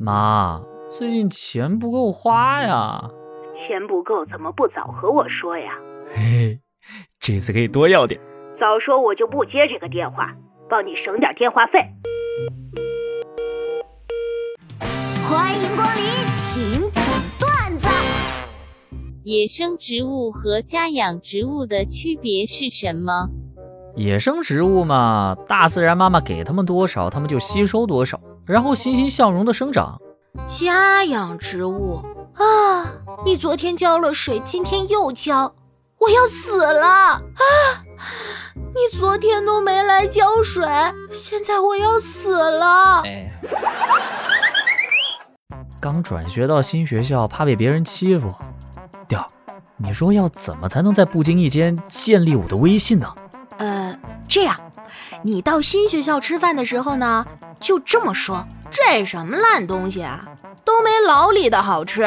妈，最近钱不够花呀。钱不够怎么不早和我说呀？嘿嘿，这次可以多要点。早说我就不接这个电话，帮你省点电话费。欢迎光临请讲段子。野生植物和家养植物的区别是什么？野生植物嘛，大自然妈妈给它们多少，它们就吸收多少，然后欣欣向荣的生长。家养植物啊，你昨天浇了水，今天又浇，我要死了啊！你昨天都没来浇水，现在我要死了。刚转学到新学校，怕被别人欺负。调，你说要怎么才能在不经意间建立我的威信呢？这样，你到新学校吃饭的时候呢，就这么说：这什么烂东西啊，都没老李的好吃。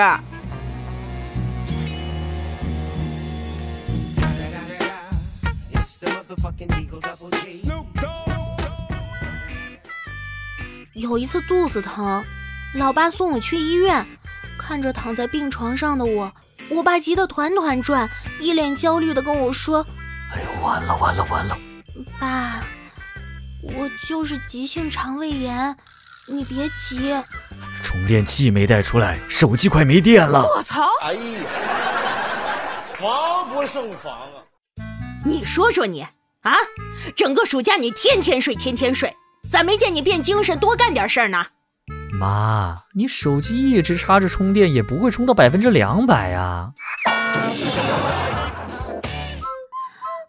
有一次肚子疼，老爸送我去医院，看着躺在病床上的我，我爸急得团团转，一脸焦虑的跟我说：“哎呦，完了完了完了！爸，我就是急性肠胃炎，你别急。”充电器没带出来，手机快没电了。我操！哎呀，防不胜防啊！你说说你啊，整个暑假你天天睡，天天睡，咋没见你变精神，多干点事儿呢？妈，你手机一直插着充电，也不会充到百分之两百呀。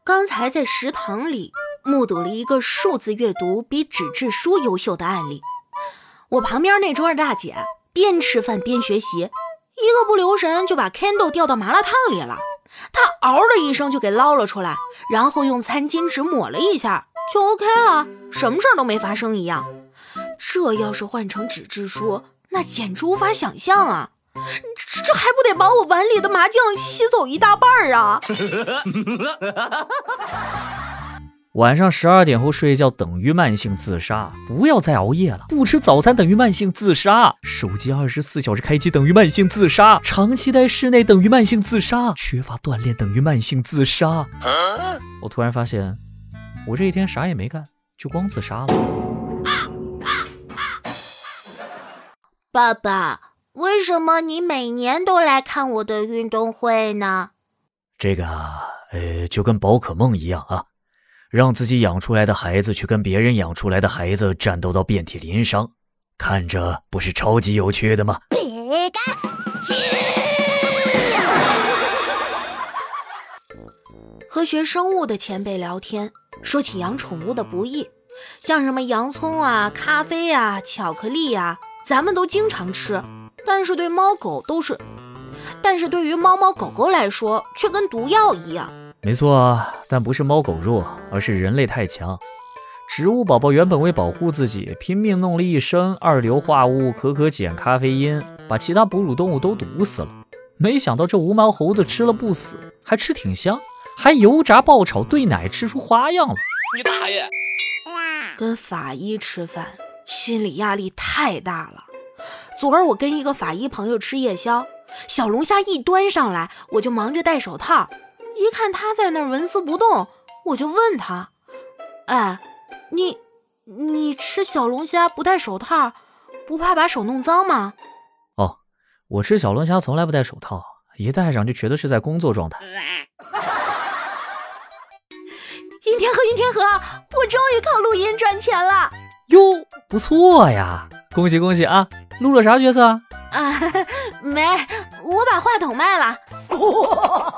刚才在食堂里目睹了一个数字阅读比纸质书优秀的案例。我旁边那桌的大姐边吃饭边学习，一个不留神就把 Kindle 掉到麻辣烫里了。她嗷的一声就给捞了出来，然后用餐巾纸抹了一下，就 OK 了，什么事都没发生一样。这要是换成纸质书，那简直无法想象啊！这这还不得把我碗里的麻酱吸走一大半儿啊！晚上十二点后睡觉等于慢性自杀，不要再熬夜了。不吃早餐等于慢性自杀，手机二十四小时开机等于慢性自杀，长期待室内等于慢性自杀，缺乏锻炼等于慢性自杀。我突然发现，我这一天啥也没干，就光自杀了。爸爸，为什么你每年都来看我的运动会呢？这个，呃，就跟宝可梦一样啊。让自己养出来的孩子去跟别人养出来的孩子战斗到遍体鳞伤，看着不是超级有趣的吗？和学生物的前辈聊天，说起养宠物的不易，像什么洋葱啊、咖啡啊、巧克力呀，咱们都经常吃，但是对猫狗都是，但是对于猫猫狗狗来说，却跟毒药一样。没错，但不是猫狗弱，而是人类太强。植物宝宝原本为保护自己，拼命弄了一身二硫化物可可碱咖啡因，把其他哺乳动物都毒死了。没想到这无毛猴子吃了不死，还吃挺香，还油炸爆炒兑奶，吃出花样了。你大爷！跟法医吃饭，心理压力太大了。昨儿我跟一个法医朋友吃夜宵，小龙虾一端上来，我就忙着戴手套。一看他在那儿纹丝不动，我就问他：“哎，你你吃小龙虾不戴手套，不怕把手弄脏吗？”哦，我吃小龙虾从来不戴手套，一戴上就觉得是在工作状态。云天河，云天河，我终于靠录音赚钱了！哟，不错呀，恭喜恭喜啊！录了啥角色啊？啊，没，我把话筒卖了。